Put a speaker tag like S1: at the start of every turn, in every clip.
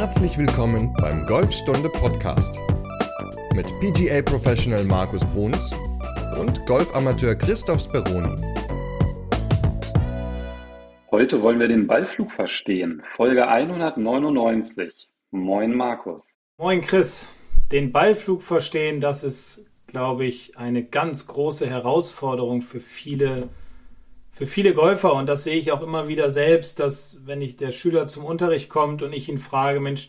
S1: Herzlich willkommen beim Golfstunde Podcast mit PGA Professional Markus Bruns und Golfamateur Christoph Speroni.
S2: Heute wollen wir den Ballflug verstehen. Folge 199. Moin Markus.
S3: Moin Chris. Den Ballflug verstehen, das ist, glaube ich, eine ganz große Herausforderung für viele für viele Golfer, und das sehe ich auch immer wieder selbst, dass wenn ich der Schüler zum Unterricht kommt und ich ihn frage, Mensch,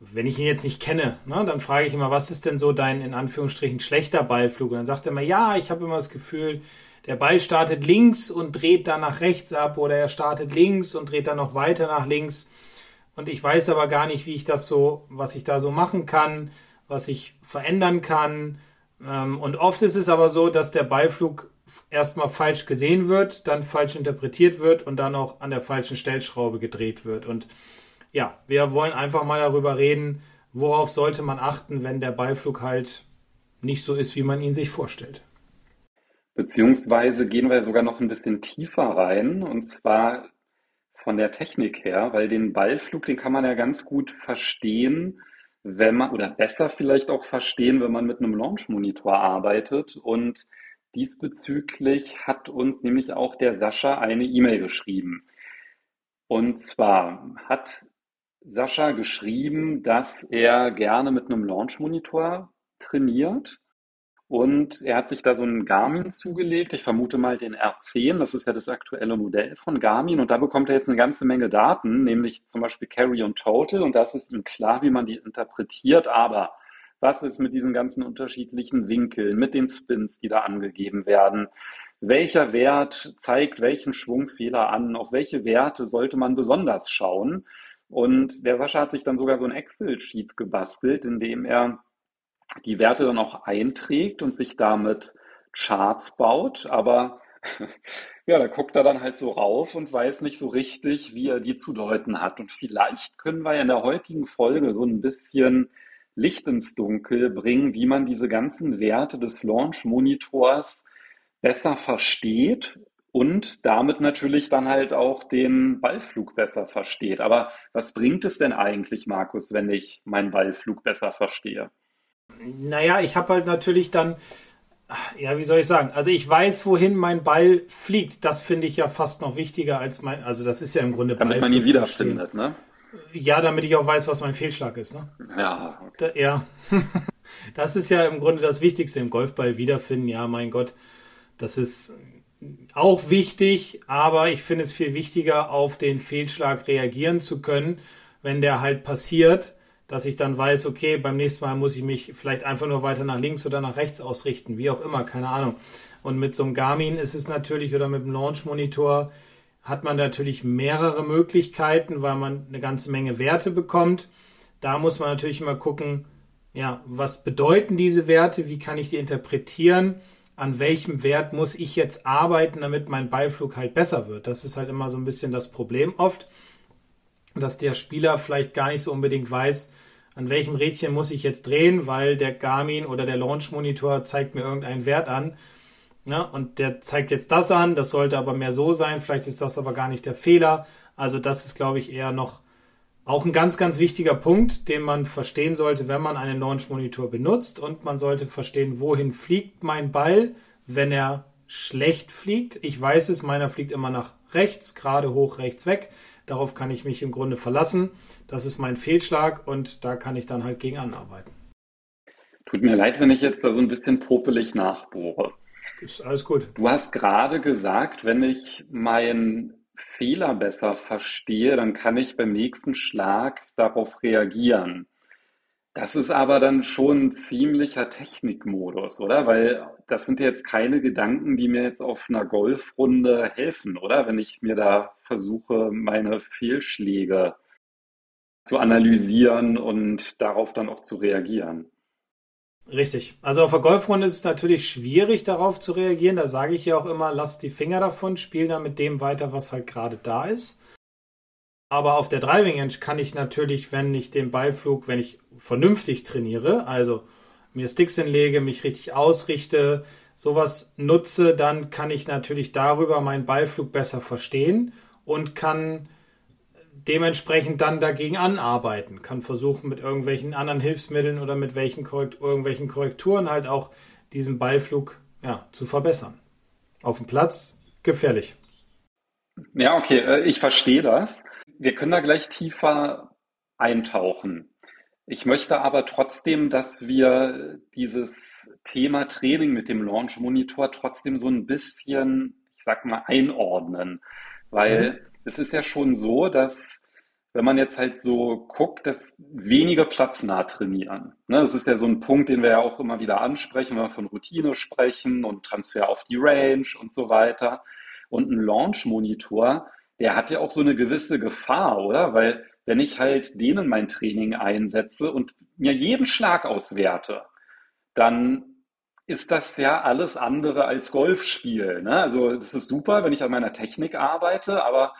S3: wenn ich ihn jetzt nicht kenne, ne, dann frage ich immer, was ist denn so dein in Anführungsstrichen schlechter Ballflug? Und dann sagt er immer, ja, ich habe immer das Gefühl, der Ball startet links und dreht dann nach rechts ab oder er startet links und dreht dann noch weiter nach links. Und ich weiß aber gar nicht, wie ich das so, was ich da so machen kann, was ich verändern kann. Ähm, und oft ist es aber so, dass der Ballflug erstmal falsch gesehen wird, dann falsch interpretiert wird und dann auch an der falschen Stellschraube gedreht wird. Und ja, wir wollen einfach mal darüber reden, worauf sollte man achten, wenn der Beiflug halt nicht so ist, wie man ihn sich vorstellt.
S2: Beziehungsweise gehen wir sogar noch ein bisschen tiefer rein und zwar von der Technik her, weil den Ballflug, den kann man ja ganz gut verstehen, wenn man oder besser vielleicht auch verstehen, wenn man mit einem Launch-Monitor arbeitet und Diesbezüglich hat uns nämlich auch der Sascha eine E-Mail geschrieben. Und zwar hat Sascha geschrieben, dass er gerne mit einem Launch-Monitor trainiert. Und er hat sich da so einen Garmin zugelegt. Ich vermute mal den R10. Das ist ja das aktuelle Modell von Garmin. Und da bekommt er jetzt eine ganze Menge Daten, nämlich zum Beispiel Carry und Total. Und das ist ihm klar, wie man die interpretiert. Aber was ist mit diesen ganzen unterschiedlichen Winkeln, mit den Spins, die da angegeben werden? Welcher Wert zeigt welchen Schwungfehler an? Auf welche Werte sollte man besonders schauen? Und der Sascha hat sich dann sogar so ein Excel-Sheet gebastelt, in dem er die Werte dann auch einträgt und sich damit Charts baut. Aber ja, da guckt er dann halt so rauf und weiß nicht so richtig, wie er die zu deuten hat. Und vielleicht können wir in der heutigen Folge so ein bisschen Licht ins Dunkel bringen, wie man diese ganzen Werte des Launch-Monitors besser versteht und damit natürlich dann halt auch den Ballflug besser versteht. Aber was bringt es denn eigentlich, Markus, wenn ich meinen Ballflug besser verstehe?
S3: Naja, ich habe halt natürlich dann, ja, wie soll ich sagen, also ich weiß, wohin mein Ball fliegt. Das finde ich ja fast noch wichtiger als mein, also das ist ja im Grunde
S2: Damit Ballflug man ihn wiederfindet, ne?
S3: Ja, damit ich auch weiß, was mein Fehlschlag ist. Ne?
S2: Ja.
S3: Okay. Da, ja. das ist ja im Grunde das Wichtigste im Golfball wiederfinden. Ja, mein Gott, das ist auch wichtig, aber ich finde es viel wichtiger, auf den Fehlschlag reagieren zu können, wenn der halt passiert, dass ich dann weiß, okay, beim nächsten Mal muss ich mich vielleicht einfach nur weiter nach links oder nach rechts ausrichten, wie auch immer, keine Ahnung. Und mit so einem Garmin ist es natürlich oder mit dem Launch Monitor hat man natürlich mehrere Möglichkeiten, weil man eine ganze Menge Werte bekommt. Da muss man natürlich immer gucken, ja, was bedeuten diese Werte, wie kann ich die interpretieren, an welchem Wert muss ich jetzt arbeiten, damit mein Beiflug halt besser wird. Das ist halt immer so ein bisschen das Problem oft, dass der Spieler vielleicht gar nicht so unbedingt weiß, an welchem Rädchen muss ich jetzt drehen, weil der Garmin oder der Launch Monitor zeigt mir irgendeinen Wert an Ne? Und der zeigt jetzt das an, das sollte aber mehr so sein, vielleicht ist das aber gar nicht der Fehler. Also das ist, glaube ich, eher noch auch ein ganz, ganz wichtiger Punkt, den man verstehen sollte, wenn man einen Launch-Monitor benutzt. Und man sollte verstehen, wohin fliegt mein Ball, wenn er schlecht fliegt. Ich weiß es, meiner fliegt immer nach rechts, gerade hoch, rechts weg. Darauf kann ich mich im Grunde verlassen. Das ist mein Fehlschlag und da kann ich dann halt gegen anarbeiten.
S2: Tut mir leid, wenn ich jetzt da so ein bisschen popelig nachbohre.
S3: Ist alles gut.
S2: Du hast gerade gesagt, wenn ich meinen Fehler besser verstehe, dann kann ich beim nächsten Schlag darauf reagieren. Das ist aber dann schon ein ziemlicher Technikmodus, oder? Weil das sind jetzt keine Gedanken, die mir jetzt auf einer Golfrunde helfen, oder? Wenn ich mir da versuche, meine Fehlschläge zu analysieren und darauf dann auch zu reagieren.
S3: Richtig. Also auf der Golfrunde ist es natürlich schwierig, darauf zu reagieren. Da sage ich ja auch immer, lass die Finger davon, spiel da mit dem weiter, was halt gerade da ist. Aber auf der Driving Range kann ich natürlich, wenn ich den Ballflug, wenn ich vernünftig trainiere, also mir Sticks hinlege, mich richtig ausrichte, sowas nutze, dann kann ich natürlich darüber meinen Ballflug besser verstehen und kann dementsprechend dann dagegen anarbeiten, kann versuchen mit irgendwelchen anderen Hilfsmitteln oder mit welchen Korrekt irgendwelchen Korrekturen halt auch diesen Ballflug ja, zu verbessern. Auf dem Platz gefährlich.
S2: Ja, okay, äh, ich verstehe das. Wir können da gleich tiefer eintauchen. Ich möchte aber trotzdem, dass wir dieses Thema Training mit dem Launch Monitor trotzdem so ein bisschen, ich sag mal, einordnen. Weil mhm. Es ist ja schon so, dass wenn man jetzt halt so guckt, dass wenige platznah trainieren. Ne, das ist ja so ein Punkt, den wir ja auch immer wieder ansprechen, wenn wir von Routine sprechen und Transfer auf die Range und so weiter. Und ein Launch-Monitor, der hat ja auch so eine gewisse Gefahr, oder? Weil wenn ich halt denen mein Training einsetze und mir jeden Schlag auswerte, dann ist das ja alles andere als Golfspiel. Ne? Also das ist super, wenn ich an meiner Technik arbeite, aber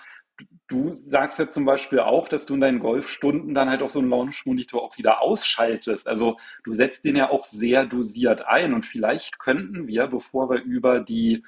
S2: du sagst ja zum Beispiel auch, dass du in deinen Golfstunden dann halt auch so einen Launch-Monitor auch wieder ausschaltest. Also du setzt den ja auch sehr dosiert ein und vielleicht könnten wir, bevor wir über die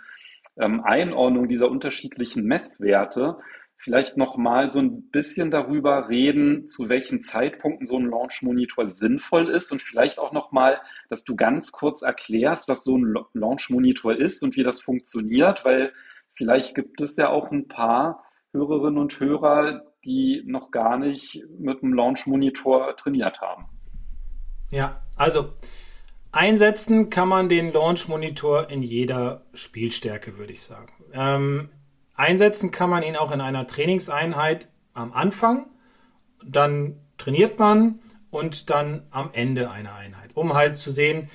S2: ähm, Einordnung dieser unterschiedlichen Messwerte vielleicht noch mal so ein bisschen darüber reden, zu welchen Zeitpunkten so ein Launch-Monitor sinnvoll ist und vielleicht auch noch mal, dass du ganz kurz erklärst, was so ein Launch-Monitor ist und wie das funktioniert, weil vielleicht gibt es ja auch ein paar Hörerinnen und Hörer, die noch gar nicht mit dem Launch-Monitor trainiert haben.
S3: Ja, also einsetzen kann man den Launch-Monitor in jeder Spielstärke, würde ich sagen. Ähm, einsetzen kann man ihn auch in einer Trainingseinheit am Anfang, dann trainiert man und dann am Ende einer Einheit, um halt zu sehen,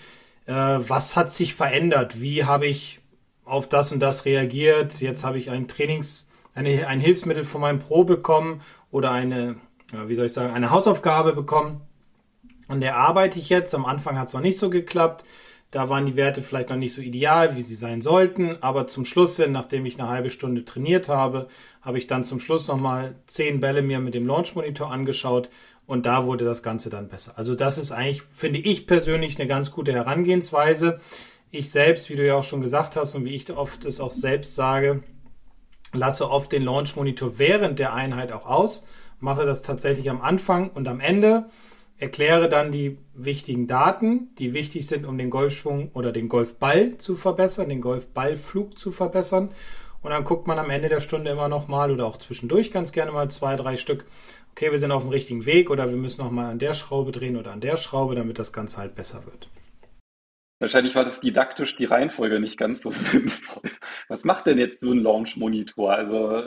S3: äh, was hat sich verändert, wie habe ich auf das und das reagiert, jetzt habe ich ein Trainings- eine, ein Hilfsmittel von meinem Pro bekommen oder eine, wie soll ich sagen, eine Hausaufgabe bekommen. An der arbeite ich jetzt. Am Anfang hat es noch nicht so geklappt. Da waren die Werte vielleicht noch nicht so ideal, wie sie sein sollten. Aber zum Schluss hin, nachdem ich eine halbe Stunde trainiert habe, habe ich dann zum Schluss nochmal zehn Bälle mir mit dem Launch Monitor angeschaut und da wurde das Ganze dann besser. Also das ist eigentlich, finde ich persönlich, eine ganz gute Herangehensweise. Ich selbst, wie du ja auch schon gesagt hast und wie ich oft es auch selbst sage, lasse oft den Launch Monitor während der Einheit auch aus, mache das tatsächlich am Anfang und am Ende, erkläre dann die wichtigen Daten, die wichtig sind, um den Golfschwung oder den Golfball zu verbessern, den Golfballflug zu verbessern. Und dann guckt man am Ende der Stunde immer noch mal oder auch zwischendurch ganz gerne mal zwei, drei Stück. Okay, wir sind auf dem richtigen Weg oder wir müssen noch mal an der Schraube drehen oder an der Schraube, damit das Ganze halt besser wird.
S2: Wahrscheinlich war das didaktisch die Reihenfolge nicht ganz so sinnvoll. Was macht denn jetzt so ein Launch-Monitor? Also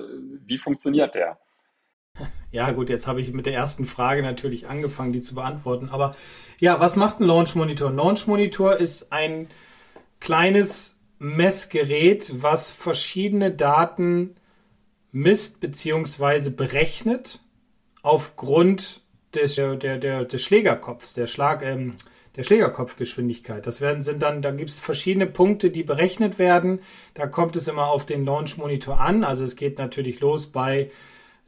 S2: wie funktioniert der?
S3: Ja, gut, jetzt habe ich mit der ersten Frage natürlich angefangen, die zu beantworten. Aber ja, was macht ein Launch Monitor? Ein Launch Monitor ist ein kleines Messgerät, was verschiedene Daten misst bzw. berechnet aufgrund des, der, der, des Schlägerkopfs, der Schlag, ähm, der Schlägerkopfgeschwindigkeit. Das werden, sind dann, da gibt es verschiedene Punkte, die berechnet werden. Da kommt es immer auf den Launch Monitor an. Also es geht natürlich los bei,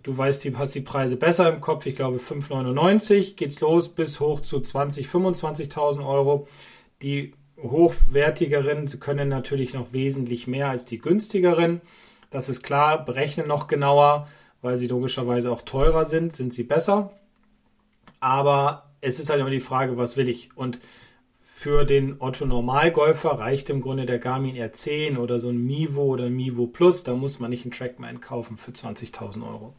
S3: du weißt, du hast die Preise besser im Kopf. Ich glaube 5,99 geht's los bis hoch zu 20, 25.000 Euro. Die hochwertigeren, können natürlich noch wesentlich mehr als die günstigeren. Das ist klar, berechnen noch genauer, weil sie logischerweise auch teurer sind, sind sie besser. Aber es ist halt immer die Frage, was will ich? Und für den Otto Normalgolfer reicht im Grunde der Garmin R10 oder so ein Mivo oder ein Mivo Plus. Da muss man nicht einen Trackman kaufen für 20.000 Euro.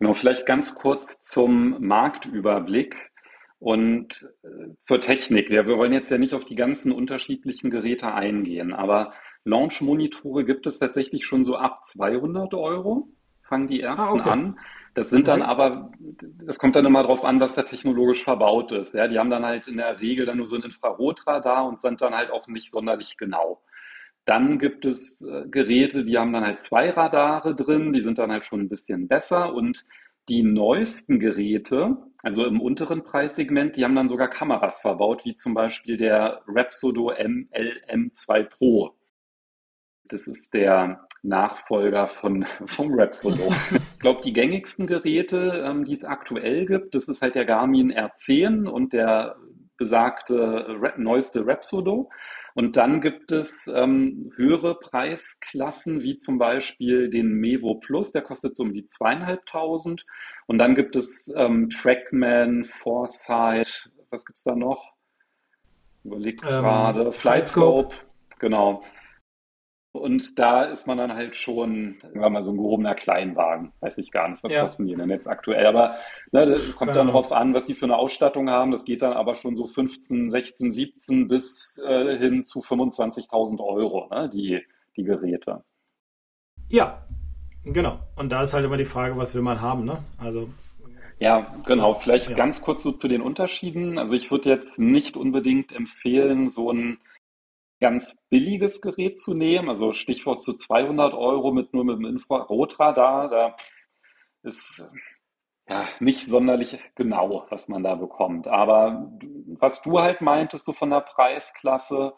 S2: Genau, vielleicht ganz kurz zum Marktüberblick und äh, zur Technik. Ja, wir wollen jetzt ja nicht auf die ganzen unterschiedlichen Geräte eingehen, aber Launch-Monitore gibt es tatsächlich schon so ab 200 Euro, fangen die ersten ah, okay. an. Das sind dann aber, das kommt dann immer darauf an, was da technologisch verbaut ist. Ja, die haben dann halt in der Regel dann nur so ein Infrarotradar und sind dann halt auch nicht sonderlich genau. Dann gibt es äh, Geräte, die haben dann halt zwei Radare drin, die sind dann halt schon ein bisschen besser und die neuesten Geräte, also im unteren Preissegment, die haben dann sogar Kameras verbaut, wie zum Beispiel der Rapsodo MLM2 Pro. Das ist der Nachfolger von, vom Rapsodo. ich glaube, die gängigsten Geräte, ähm, die es aktuell gibt, das ist halt der Garmin R10 und der besagte Rap, neueste Rapsodo. Und dann gibt es ähm, höhere Preisklassen, wie zum Beispiel den Mevo Plus, der kostet so um die zweieinhalbtausend. Und dann gibt es ähm, Trackman, Foresight, was gibt es da noch? Überlegt ähm, gerade, Flightscope, genau. Und da ist man dann halt schon, sagen wir mal, so ein gehobener Kleinwagen. Weiß ich gar nicht, was ja. kosten die denn jetzt aktuell. Aber ne, das kommt dann darauf an, was die für eine Ausstattung haben. Das geht dann aber schon so 15, 16, 17 bis äh, hin zu 25.000 Euro, ne, die, die Geräte.
S3: Ja, genau. Und da ist halt immer die Frage, was will man haben, ne? Also
S2: ja, genau. Vielleicht ja. ganz kurz so zu den Unterschieden. Also ich würde jetzt nicht unbedingt empfehlen, so ein ganz billiges Gerät zu nehmen, also Stichwort zu 200 Euro mit nur mit dem Infrarotradar, da ist ja nicht sonderlich genau, was man da bekommt. Aber was du halt meintest, so von der Preisklasse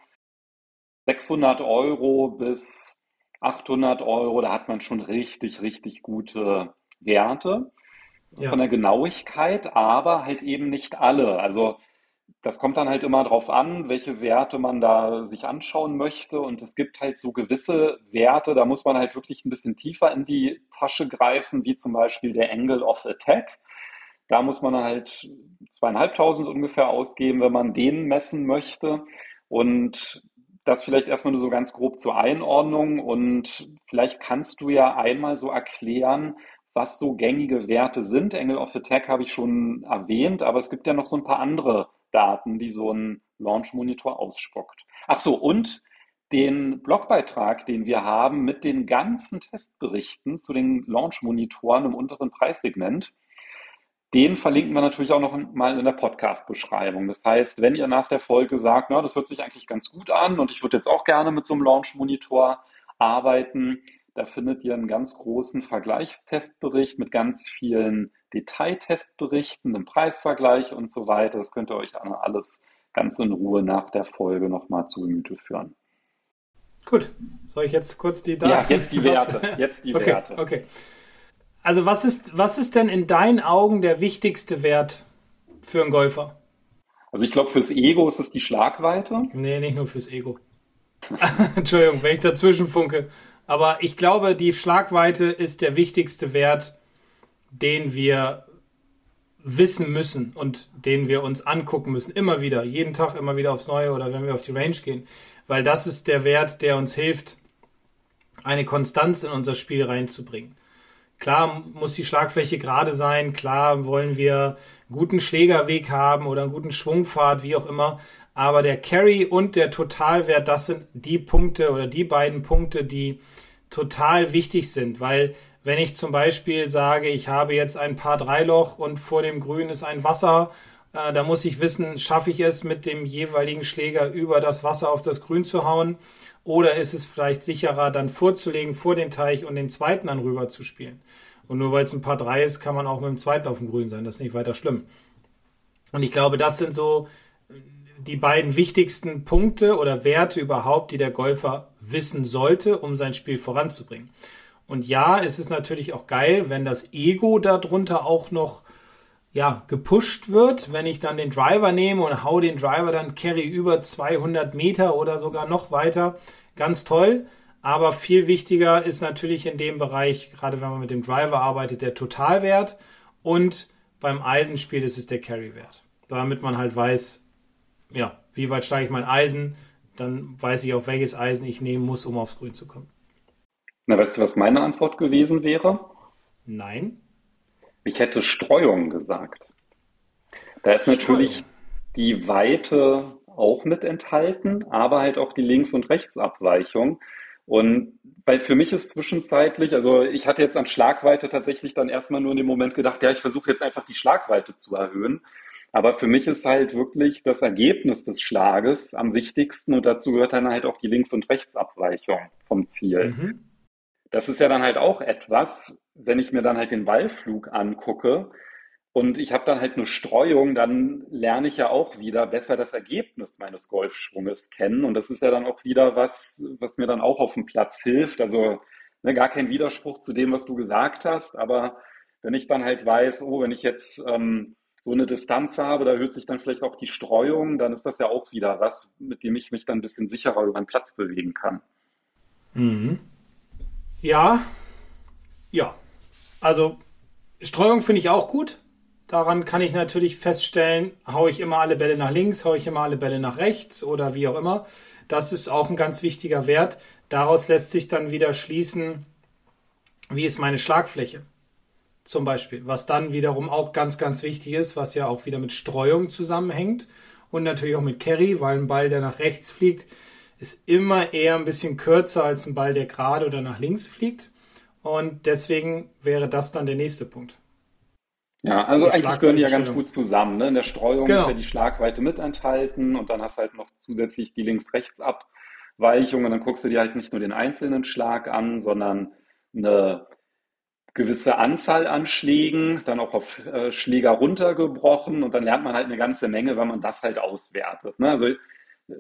S2: 600 Euro bis 800 Euro, da hat man schon richtig, richtig gute Werte ja. von der Genauigkeit, aber halt eben nicht alle. Also das kommt dann halt immer darauf an, welche Werte man da sich anschauen möchte. Und es gibt halt so gewisse Werte, da muss man halt wirklich ein bisschen tiefer in die Tasche greifen, wie zum Beispiel der Angle of Attack. Da muss man halt zweieinhalbtausend ungefähr ausgeben, wenn man den messen möchte. Und das vielleicht erstmal nur so ganz grob zur Einordnung. Und vielleicht kannst du ja einmal so erklären, was so gängige Werte sind. Angle of Attack habe ich schon erwähnt, aber es gibt ja noch so ein paar andere Daten, die so ein Launch-Monitor ausspuckt. Ach so, und den Blogbeitrag, den wir haben mit den ganzen Testberichten zu den Launch-Monitoren im unteren Preissegment, den verlinken wir natürlich auch noch mal in der Podcast-Beschreibung. Das heißt, wenn ihr nach der Folge sagt, na, das hört sich eigentlich ganz gut an und ich würde jetzt auch gerne mit so einem Launch-Monitor arbeiten, da findet ihr einen ganz großen Vergleichstestbericht mit ganz vielen Detailtestberichten, einem Preisvergleich und so weiter. Das könnt ihr euch alles ganz in Ruhe nach der Folge nochmal zu Gemüte führen.
S3: Gut, soll ich jetzt kurz die
S2: Daten? Ja, jetzt die Werte. Jetzt die
S3: okay,
S2: Werte.
S3: Okay. Also was ist, was ist denn in deinen Augen der wichtigste Wert für einen Golfer?
S2: Also ich glaube, fürs Ego ist es die Schlagweite.
S3: Nee, nicht nur fürs Ego. Entschuldigung, wenn ich dazwischen funke. Aber ich glaube, die Schlagweite ist der wichtigste Wert, den wir wissen müssen und den wir uns angucken müssen. Immer wieder, jeden Tag immer wieder aufs Neue oder wenn wir auf die Range gehen. Weil das ist der Wert, der uns hilft, eine Konstanz in unser Spiel reinzubringen. Klar muss die Schlagfläche gerade sein, klar wollen wir guten Schlägerweg haben oder einen guten Schwungpfad, wie auch immer. Aber der Carry und der Totalwert, das sind die Punkte oder die beiden Punkte, die total wichtig sind, weil wenn ich zum Beispiel sage, ich habe jetzt ein paar Dreiloch und vor dem Grün ist ein Wasser, äh, da muss ich wissen, schaffe ich es mit dem jeweiligen Schläger über das Wasser auf das Grün zu hauen oder ist es vielleicht sicherer, dann vorzulegen vor den Teich und den zweiten dann rüber zu spielen. Und nur weil es ein paar drei ist, kann man auch mit dem zweiten auf dem Grün sein. Das ist nicht weiter schlimm. Und ich glaube, das sind so die beiden wichtigsten Punkte oder Werte überhaupt, die der Golfer wissen sollte, um sein Spiel voranzubringen. Und ja, es ist natürlich auch geil, wenn das Ego darunter auch noch ja, gepusht wird, wenn ich dann den Driver nehme und hau den Driver dann Carry über 200 Meter oder sogar noch weiter. Ganz toll. Aber viel wichtiger ist natürlich in dem Bereich, gerade wenn man mit dem Driver arbeitet, der Totalwert und beim Eisenspiel ist es der Carry-Wert. Damit man halt weiß, ja, wie weit steige ich mein Eisen, dann weiß ich, auf welches Eisen ich nehmen muss, um aufs Grün zu kommen.
S2: Na, weißt du, was meine Antwort gewesen wäre?
S3: Nein.
S2: Ich hätte Streuung gesagt. Da ist Streuung. natürlich die Weite auch mit enthalten, aber halt auch die Links- und Rechtsabweichung. Und weil für mich ist zwischenzeitlich, also ich hatte jetzt an Schlagweite tatsächlich dann erstmal nur in dem Moment gedacht, ja, ich versuche jetzt einfach die Schlagweite zu erhöhen. Aber für mich ist halt wirklich das Ergebnis des Schlages am wichtigsten und dazu gehört dann halt auch die Links- und Rechtsabweichung vom Ziel. Mhm. Das ist ja dann halt auch etwas, wenn ich mir dann halt den Ballflug angucke und ich habe dann halt eine Streuung, dann lerne ich ja auch wieder besser das Ergebnis meines Golfschwunges kennen und das ist ja dann auch wieder was, was mir dann auch auf dem Platz hilft. Also ne, gar kein Widerspruch zu dem, was du gesagt hast, aber wenn ich dann halt weiß, oh, wenn ich jetzt ähm, so eine Distanz habe, da erhöht sich dann vielleicht auch die Streuung, dann ist das ja auch wieder was, mit dem ich mich dann ein bisschen sicherer über den Platz bewegen kann.
S3: Mhm. Ja, ja. Also Streuung finde ich auch gut. Daran kann ich natürlich feststellen, haue ich immer alle Bälle nach links, haue ich immer alle Bälle nach rechts oder wie auch immer. Das ist auch ein ganz wichtiger Wert. Daraus lässt sich dann wieder schließen, wie ist meine Schlagfläche zum Beispiel, was dann wiederum auch ganz, ganz wichtig ist, was ja auch wieder mit Streuung zusammenhängt und natürlich auch mit Carry, weil ein Ball, der nach rechts fliegt, ist immer eher ein bisschen kürzer als ein Ball, der gerade oder nach links fliegt. Und deswegen wäre das dann der nächste Punkt.
S2: Ja, also die eigentlich gehören die ja ganz gut zusammen. Ne? In der Streuung genau. ist ja die Schlagweite mit enthalten und dann hast du halt noch zusätzlich die Links-Rechts-Abweichung und dann guckst du dir halt nicht nur den einzelnen Schlag an, sondern eine gewisse Anzahl an Schlägen, dann auch auf äh, Schläger runtergebrochen und dann lernt man halt eine ganze Menge, wenn man das halt auswertet. Ne? Also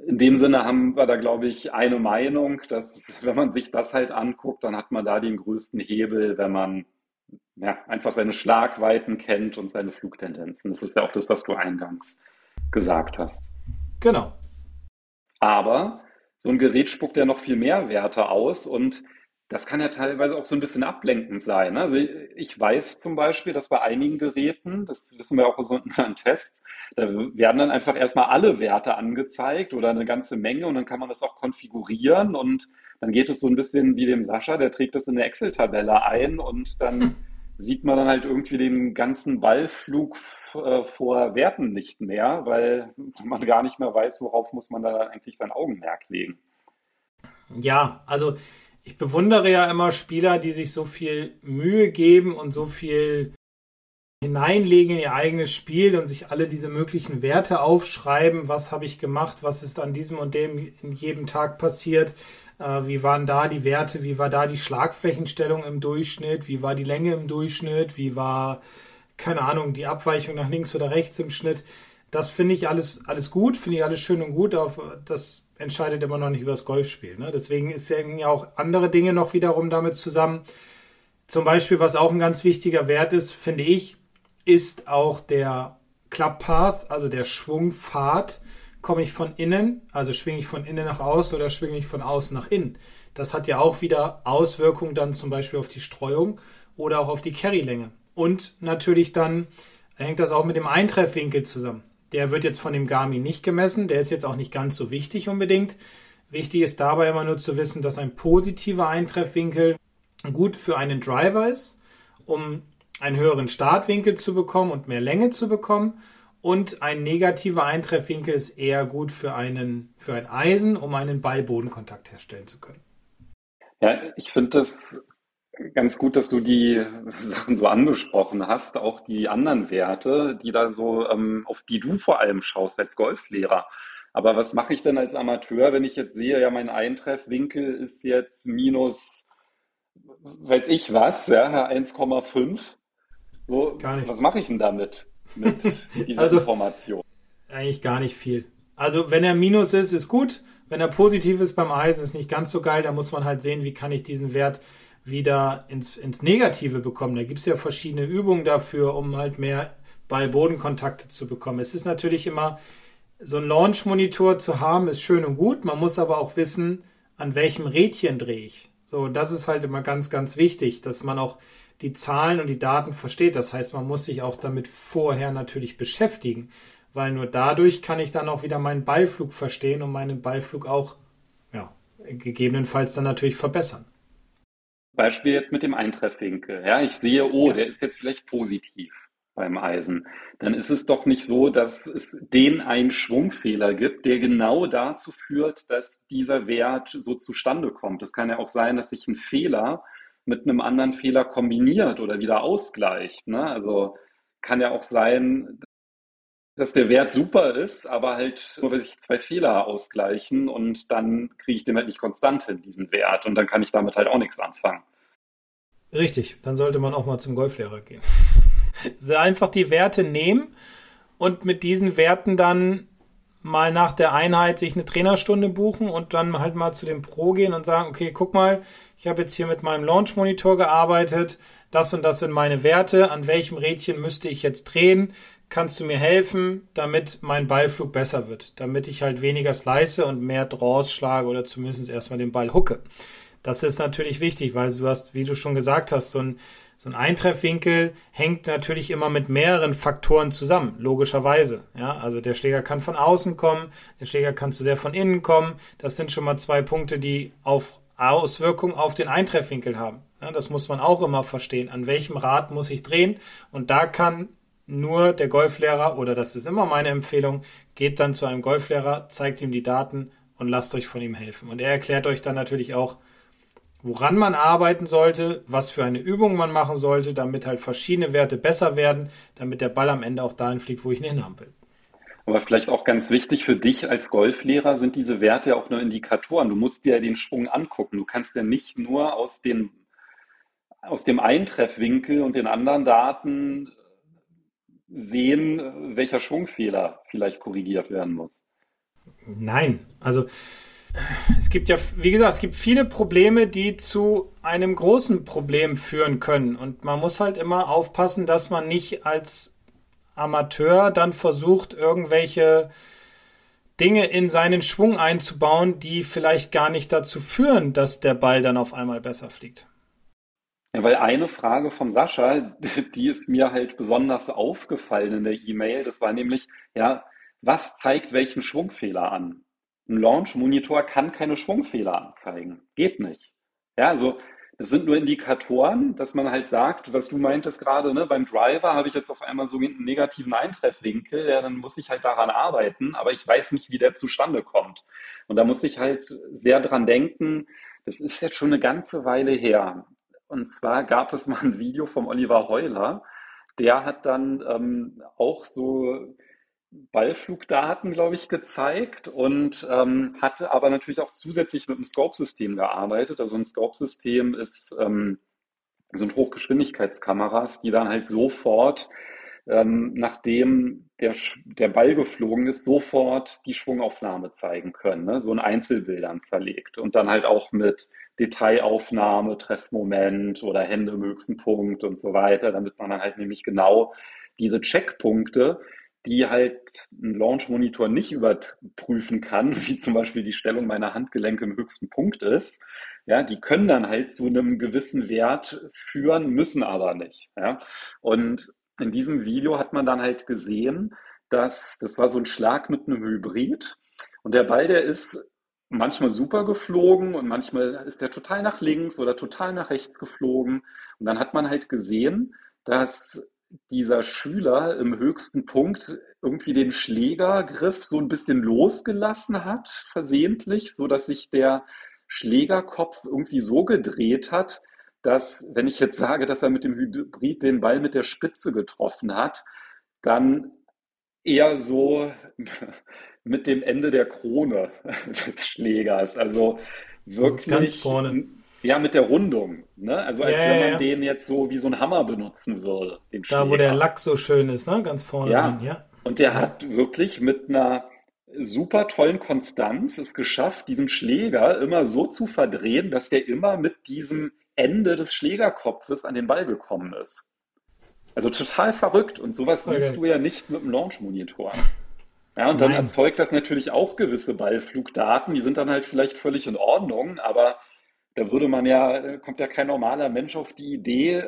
S2: in dem Sinne haben wir da, glaube ich, eine Meinung, dass wenn man sich das halt anguckt, dann hat man da den größten Hebel, wenn man ja, einfach seine Schlagweiten kennt und seine Flugtendenzen. Das ist ja auch das, was du eingangs gesagt hast.
S3: Genau.
S2: Aber so ein Gerät spuckt ja noch viel mehr Werte aus und das kann ja teilweise auch so ein bisschen ablenkend sein. Also ich weiß zum Beispiel, dass bei einigen Geräten, das wissen wir auch aus unseren Tests, da werden dann einfach erstmal alle Werte angezeigt oder eine ganze Menge und dann kann man das auch konfigurieren und dann geht es so ein bisschen wie dem Sascha, der trägt das in eine Excel-Tabelle ein und dann sieht man dann halt irgendwie den ganzen Ballflug äh, vor Werten nicht mehr, weil man gar nicht mehr weiß, worauf muss man da eigentlich sein Augenmerk legen.
S3: Ja, also ich bewundere ja immer Spieler, die sich so viel Mühe geben und so viel hineinlegen in ihr eigenes Spiel und sich alle diese möglichen Werte aufschreiben. Was habe ich gemacht? Was ist an diesem und dem in jedem Tag passiert? Äh, wie waren da die Werte? Wie war da die Schlagflächenstellung im Durchschnitt? Wie war die Länge im Durchschnitt? Wie war, keine Ahnung, die Abweichung nach links oder rechts im Schnitt? Das finde ich alles, alles gut, finde ich alles schön und gut. Auf, das entscheidet immer noch nicht über das Golfspiel. Ne? Deswegen ist ja auch andere Dinge noch wiederum damit zusammen. Zum Beispiel, was auch ein ganz wichtiger Wert ist, finde ich, ist auch der Club Path, also der Schwungpfad. Komme ich von innen, also schwinge ich von innen nach außen oder schwinge ich von außen nach innen? Das hat ja auch wieder Auswirkungen dann zum Beispiel auf die Streuung oder auch auf die Carrylänge. Und natürlich dann hängt das auch mit dem Eintreffwinkel zusammen. Der wird jetzt von dem Garmin nicht gemessen. Der ist jetzt auch nicht ganz so wichtig unbedingt. Wichtig ist dabei immer nur zu wissen, dass ein positiver Eintreffwinkel gut für einen Driver ist, um einen höheren Startwinkel zu bekommen und mehr Länge zu bekommen. Und ein negativer Eintreffwinkel ist eher gut für, einen, für ein Eisen, um einen Ball-Bodenkontakt herstellen zu können.
S2: Ja, ich finde das ganz gut, dass du die Sachen so angesprochen hast, auch die anderen Werte, die da so, ähm, auf die du vor allem schaust als Golflehrer. Aber was mache ich denn als Amateur, wenn ich jetzt sehe, ja, mein Eintreffwinkel ist jetzt minus, weiß ich was, ja, 1,5. So, gar nichts. Was mache ich denn damit, mit dieser also, Information?
S3: Eigentlich gar nicht viel. Also, wenn er minus ist, ist gut. Wenn er positiv ist beim Eisen, ist nicht ganz so geil. Da muss man halt sehen, wie kann ich diesen Wert wieder ins, ins Negative bekommen. Da gibt es ja verschiedene Übungen dafür, um halt mehr Ball-Bodenkontakte zu bekommen. Es ist natürlich immer, so ein Launch-Monitor zu haben, ist schön und gut. Man muss aber auch wissen, an welchem Rädchen drehe ich. So, das ist halt immer ganz, ganz wichtig, dass man auch die Zahlen und die Daten versteht. Das heißt, man muss sich auch damit vorher natürlich beschäftigen, weil nur dadurch kann ich dann auch wieder meinen Ballflug verstehen und meinen Ballflug auch, ja, gegebenenfalls dann natürlich verbessern.
S2: Beispiel jetzt mit dem Eintreffwinkel. Ja, ich sehe, oh, der ist jetzt vielleicht positiv beim Eisen. Dann ist es doch nicht so, dass es den einen Schwungfehler gibt, der genau dazu führt, dass dieser Wert so zustande kommt. Es kann ja auch sein, dass sich ein Fehler mit einem anderen Fehler kombiniert oder wieder ausgleicht. Ne? Also kann ja auch sein, dass der Wert super ist, aber halt nur weil sich zwei Fehler ausgleichen und dann kriege ich den halt nicht konstant hin, diesen Wert. Und dann kann ich damit halt auch nichts anfangen.
S3: Richtig, dann sollte man auch mal zum Golflehrer gehen. Einfach die Werte nehmen und mit diesen Werten dann mal nach der Einheit sich eine Trainerstunde buchen und dann halt mal zu dem Pro gehen und sagen, okay, guck mal, ich habe jetzt hier mit meinem Launch Monitor gearbeitet, das und das sind meine Werte, an welchem Rädchen müsste ich jetzt drehen, kannst du mir helfen, damit mein Ballflug besser wird, damit ich halt weniger slice und mehr Draws schlage oder zumindest erstmal den Ball hucke. Das ist natürlich wichtig, weil du hast, wie du schon gesagt hast, so ein, so ein Eintreffwinkel hängt natürlich immer mit mehreren Faktoren zusammen, logischerweise. Ja, also der Schläger kann von außen kommen, der Schläger kann zu sehr von innen kommen. Das sind schon mal zwei Punkte, die auf Auswirkungen auf den Eintreffwinkel haben. Ja, das muss man auch immer verstehen. An welchem Rad muss ich drehen? Und da kann nur der Golflehrer, oder das ist immer meine Empfehlung, geht dann zu einem Golflehrer, zeigt ihm die Daten und lasst euch von ihm helfen. Und er erklärt euch dann natürlich auch, woran man arbeiten sollte, was für eine Übung man machen sollte, damit halt verschiedene Werte besser werden, damit der Ball am Ende auch dahin fliegt, wo ich ihn hinhaben will.
S2: Aber vielleicht auch ganz wichtig für dich als Golflehrer sind diese Werte ja auch nur Indikatoren. Du musst dir ja den Schwung angucken. Du kannst ja nicht nur aus, den, aus dem Eintreffwinkel und den anderen Daten sehen, welcher Schwungfehler vielleicht korrigiert werden muss.
S3: Nein, also es gibt ja, wie gesagt, es gibt viele Probleme, die zu einem großen Problem führen können. Und man muss halt immer aufpassen, dass man nicht als Amateur dann versucht, irgendwelche Dinge in seinen Schwung einzubauen, die vielleicht gar nicht dazu führen, dass der Ball dann auf einmal besser fliegt.
S2: Ja, weil eine Frage von Sascha, die ist mir halt besonders aufgefallen in der E-Mail, das war nämlich, ja, was zeigt welchen Schwungfehler an? Ein Launch-Monitor kann keine Schwungfehler anzeigen. Geht nicht. Ja, also das sind nur Indikatoren, dass man halt sagt, was du meintest gerade, ne, beim Driver habe ich jetzt auf einmal so einen negativen Eintreffwinkel, ja, dann muss ich halt daran arbeiten, aber ich weiß nicht, wie der zustande kommt. Und da muss ich halt sehr dran denken, das ist jetzt schon eine ganze Weile her. Und zwar gab es mal ein Video vom Oliver Heuler, der hat dann ähm, auch so Ballflugdaten, glaube ich, gezeigt und ähm, hatte aber natürlich auch zusätzlich mit einem Scope-System gearbeitet. Also ein Scope-System ist ähm, sind Hochgeschwindigkeitskameras, die dann halt sofort, ähm, nachdem der, der Ball geflogen ist, sofort die Schwungaufnahme zeigen können, ne? so in Einzelbildern zerlegt und dann halt auch mit Detailaufnahme, Treffmoment oder Hände im höchsten Punkt und so weiter, damit man dann halt nämlich genau diese Checkpunkte die halt ein Launch-Monitor nicht überprüfen kann, wie zum Beispiel die Stellung meiner Handgelenke im höchsten Punkt ist. Ja, die können dann halt zu einem gewissen Wert führen, müssen aber nicht. Ja, und in diesem Video hat man dann halt gesehen, dass das war so ein Schlag mit einem Hybrid und der Ball, der ist manchmal super geflogen und manchmal ist der total nach links oder total nach rechts geflogen. Und dann hat man halt gesehen, dass dieser Schüler im höchsten Punkt irgendwie den Schlägergriff so ein bisschen losgelassen hat, versehentlich, so dass sich der Schlägerkopf irgendwie so gedreht hat, dass, wenn ich jetzt sage, dass er mit dem Hybrid den Ball mit der Spitze getroffen hat, dann eher so mit dem Ende der Krone des Schlägers. Also wirklich.
S3: Ganz vorne.
S2: Ja, mit der Rundung. Ne? Also als ja, wenn man ja. den jetzt so wie so ein Hammer benutzen würde.
S3: da, wo der Lack so schön ist, ne? ganz vorne.
S2: Ja. Drin, ja. Und der hat wirklich mit einer super tollen Konstanz es geschafft, diesen Schläger immer so zu verdrehen, dass der immer mit diesem Ende des Schlägerkopfes an den Ball gekommen ist. Also total verrückt. Und sowas okay. siehst du ja nicht mit dem Launch-Monitor. Ja, und dann Nein. erzeugt das natürlich auch gewisse Ballflugdaten. Die sind dann halt vielleicht völlig in Ordnung, aber da würde man ja, kommt ja kein normaler Mensch auf die Idee,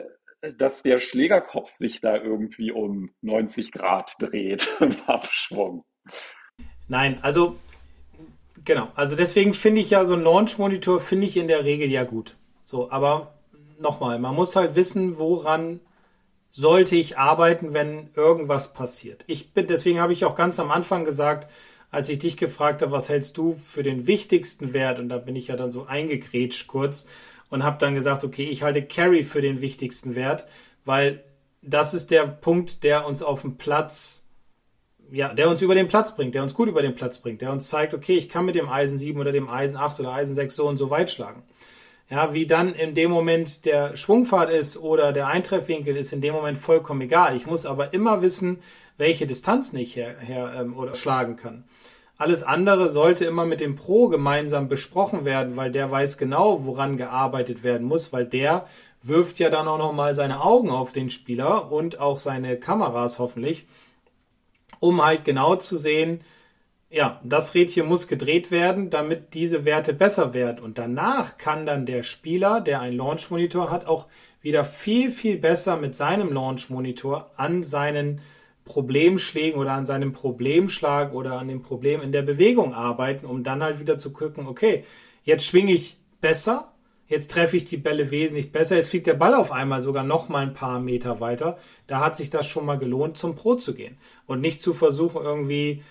S2: dass der Schlägerkopf sich da irgendwie um 90 Grad dreht im Abschwung.
S3: Nein, also genau, also deswegen finde ich ja so ein Launch-Monitor finde ich in der Regel ja gut. So, aber nochmal, man muss halt wissen, woran sollte ich arbeiten, wenn irgendwas passiert. Ich bin, deswegen habe ich auch ganz am Anfang gesagt, als ich dich gefragt habe, was hältst du für den wichtigsten Wert, und da bin ich ja dann so eingegrätscht kurz und habe dann gesagt, okay, ich halte Carry für den wichtigsten Wert, weil das ist der Punkt, der uns auf dem Platz, ja, der uns über den Platz bringt, der uns gut über den Platz bringt, der uns zeigt, okay, ich kann mit dem Eisen 7 oder dem Eisen 8 oder Eisen 6 so und so weit schlagen. Ja, wie dann in dem Moment der Schwungpfad ist oder der Eintreffwinkel ist in dem Moment vollkommen egal. Ich muss aber immer wissen, welche Distanz ich her, her ähm, oder schlagen kann. Alles andere sollte immer mit dem Pro gemeinsam besprochen werden, weil der weiß genau, woran gearbeitet werden muss, weil der wirft ja dann auch noch mal seine Augen auf den Spieler und auch seine Kameras hoffentlich um halt genau zu sehen, ja, das Rädchen muss gedreht werden, damit diese Werte besser werden. Und danach kann dann der Spieler, der einen Launch-Monitor hat, auch wieder viel, viel besser mit seinem Launch-Monitor an seinen Problemschlägen oder an seinem Problemschlag oder an dem Problem in der Bewegung arbeiten, um dann halt wieder zu gucken, okay, jetzt schwinge ich besser, jetzt treffe ich die Bälle wesentlich besser, jetzt fliegt der Ball auf einmal sogar noch mal ein paar Meter weiter. Da hat sich das schon mal gelohnt, zum Pro zu gehen und nicht zu versuchen, irgendwie,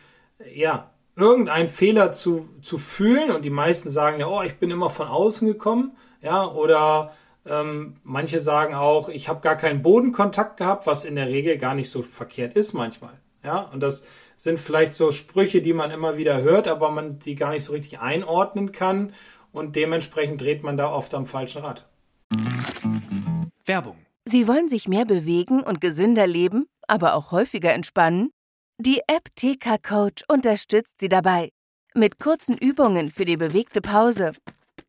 S3: ja, irgendeinen Fehler zu, zu fühlen und die meisten sagen ja, oh, ich bin immer von außen gekommen, ja, oder ähm, manche sagen auch, ich habe gar keinen Bodenkontakt gehabt, was in der Regel gar nicht so verkehrt ist manchmal. Ja, und das sind vielleicht so Sprüche, die man immer wieder hört, aber man die gar nicht so richtig einordnen kann und dementsprechend dreht man da oft am falschen Rad.
S4: Werbung.
S5: Sie wollen sich mehr bewegen und gesünder leben, aber auch häufiger entspannen? Die App TK Coach unterstützt Sie dabei. Mit kurzen Übungen für die bewegte Pause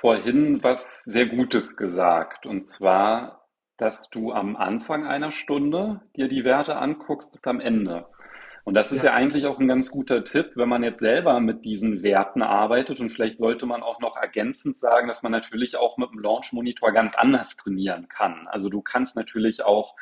S2: vorhin was sehr Gutes gesagt, und zwar, dass du am Anfang einer Stunde dir die Werte anguckst und am Ende. Und das ist ja. ja eigentlich auch ein ganz guter Tipp, wenn man jetzt selber mit diesen Werten arbeitet. Und vielleicht sollte man auch noch ergänzend sagen, dass man natürlich auch mit dem Launch Monitor ganz anders trainieren kann. Also du kannst natürlich auch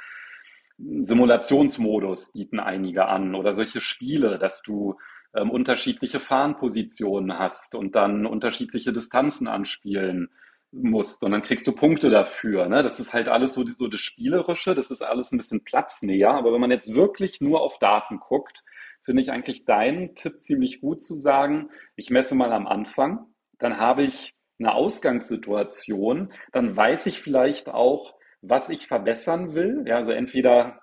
S2: Simulationsmodus bieten einige an oder solche Spiele, dass du ähm, unterschiedliche Fahnenpositionen hast und dann unterschiedliche Distanzen anspielen musst und dann kriegst du Punkte dafür. Ne? Das ist halt alles so, so das Spielerische, das ist alles ein bisschen platznäher. Aber wenn man jetzt wirklich nur auf Daten guckt, finde ich eigentlich deinen Tipp ziemlich gut zu sagen, ich messe mal am Anfang, dann habe ich eine Ausgangssituation, dann weiß ich vielleicht auch, was ich verbessern will. Ja, also entweder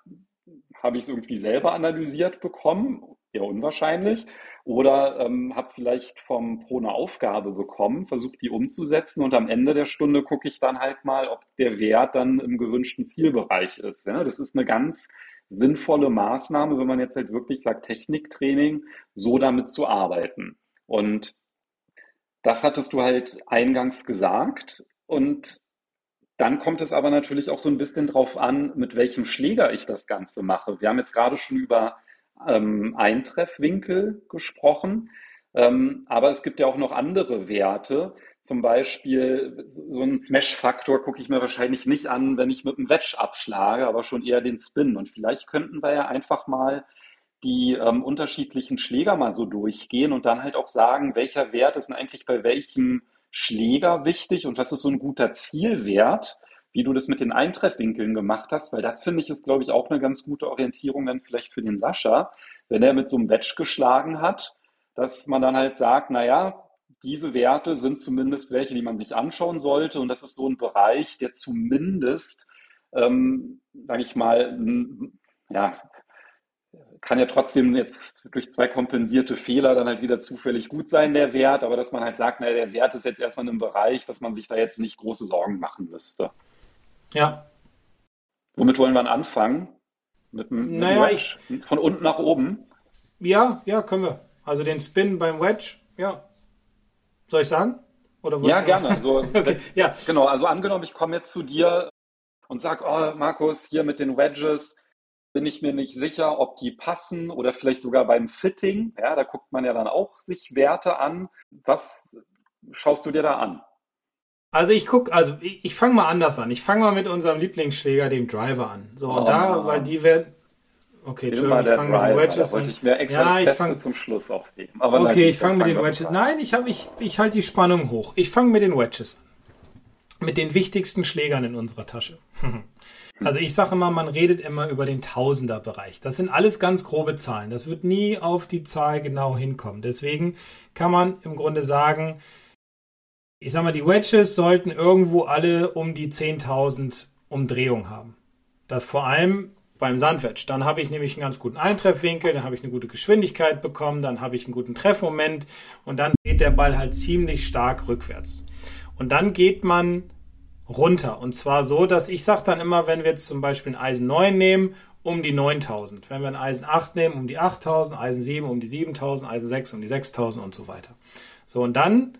S2: habe ich es irgendwie selber analysiert bekommen eher unwahrscheinlich. Oder ähm, habe vielleicht vom Pro eine Aufgabe bekommen, versuche die umzusetzen und am Ende der Stunde gucke ich dann halt mal, ob der Wert dann im gewünschten Zielbereich ist. Ja? Das ist eine ganz sinnvolle Maßnahme, wenn man jetzt halt wirklich sagt, Techniktraining, so damit zu arbeiten. Und das hattest du halt eingangs gesagt. Und dann kommt es aber natürlich auch so ein bisschen drauf an, mit welchem Schläger ich das Ganze mache. Wir haben jetzt gerade schon über ähm, Eintreffwinkel gesprochen. Ähm, aber es gibt ja auch noch andere Werte. Zum Beispiel so einen Smash-Faktor gucke ich mir wahrscheinlich nicht an, wenn ich mit einem Wedge abschlage, aber schon eher den Spin. Und vielleicht könnten wir ja einfach mal die ähm, unterschiedlichen Schläger mal so durchgehen und dann halt auch sagen, welcher Wert ist denn eigentlich bei welchem Schläger wichtig und was ist so ein guter Zielwert wie du das mit den Eintreffwinkeln gemacht hast, weil das finde ich ist, glaube ich, auch eine ganz gute Orientierung dann vielleicht für den Sascha, wenn er mit so einem Wedge geschlagen hat, dass man dann halt sagt, naja, diese Werte sind zumindest welche, die man sich anschauen sollte und das ist so ein Bereich, der zumindest, ähm, sage ich mal, ja, kann ja trotzdem jetzt durch zwei kompensierte Fehler dann halt wieder zufällig gut sein, der Wert, aber dass man halt sagt, naja, der Wert ist jetzt erstmal in Bereich, dass man sich da jetzt nicht große Sorgen machen müsste.
S3: Ja.
S2: Womit wollen wir anfangen?
S3: Mit dem naja, ich,
S2: von unten nach oben?
S3: Ja, ja, können wir. Also den Spin beim Wedge, ja. Soll ich sagen?
S2: Oder ja, gerne. Also, okay, ja. Genau, also angenommen, ich komme jetzt zu dir und sag, oh, Markus, hier mit den Wedges bin ich mir nicht sicher, ob die passen oder vielleicht sogar beim Fitting. Ja, da guckt man ja dann auch sich Werte an. Was schaust du dir da an?
S3: Also ich guck, also ich, ich fange mal anders an. Ich fange mal mit unserem Lieblingsschläger, dem Driver, an. So, und oh, da, weil die werden. Okay, Entschuldigung, ich fange mit den Wedges an. Ich ja, ich fange
S2: zum Schluss aufnehmen.
S3: Aber okay, ich fange mit den Wedges. Nein, ich habe ich, ich halte die Spannung hoch. Ich fange mit den Wedges an. Mit den wichtigsten Schlägern in unserer Tasche. also ich sage immer, man redet immer über den Tausenderbereich. Das sind alles ganz grobe Zahlen. Das wird nie auf die Zahl genau hinkommen. Deswegen kann man im Grunde sagen, ich sag mal, die Wedges sollten irgendwo alle um die 10.000 Umdrehungen haben. Das vor allem beim Sandwich. Dann habe ich nämlich einen ganz guten Eintreffwinkel, dann habe ich eine gute Geschwindigkeit bekommen, dann habe ich einen guten Treffmoment und dann geht der Ball halt ziemlich stark rückwärts. Und dann geht man runter. Und zwar so, dass ich sage dann immer, wenn wir jetzt zum Beispiel ein Eisen 9 nehmen, um die 9000. Wenn wir ein Eisen 8 nehmen, um die 8000, Eisen 7 um die 7000, Eisen 6 um die 6000 und so weiter. So, und dann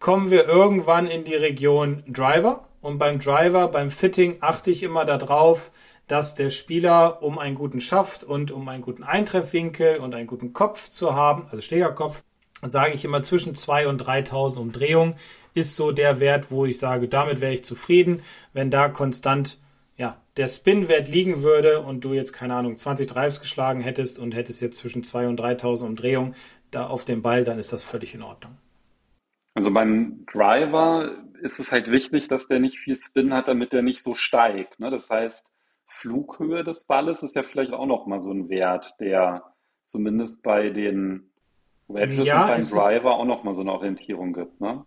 S3: kommen wir irgendwann in die Region Driver. Und beim Driver, beim Fitting achte ich immer darauf, dass der Spieler, um einen guten Schaft und um einen guten Eintreffwinkel und einen guten Kopf zu haben, also Schlägerkopf, sage ich immer zwischen 2 und 3000 Umdrehungen ist so der Wert, wo ich sage, damit wäre ich zufrieden, wenn da konstant ja, der Spin-Wert liegen würde und du jetzt, keine Ahnung, 20 Drives geschlagen hättest und hättest jetzt zwischen 2 und 3000 Umdrehungen da auf dem Ball, dann ist das völlig in Ordnung.
S2: Also beim Driver ist es halt wichtig, dass der nicht viel Spin hat, damit der nicht so steigt. Ne? Das heißt, Flughöhe des Balles ist ja vielleicht auch nochmal so ein Wert, der zumindest bei den Wedges ja, und beim Driver auch nochmal so eine Orientierung gibt. Ne?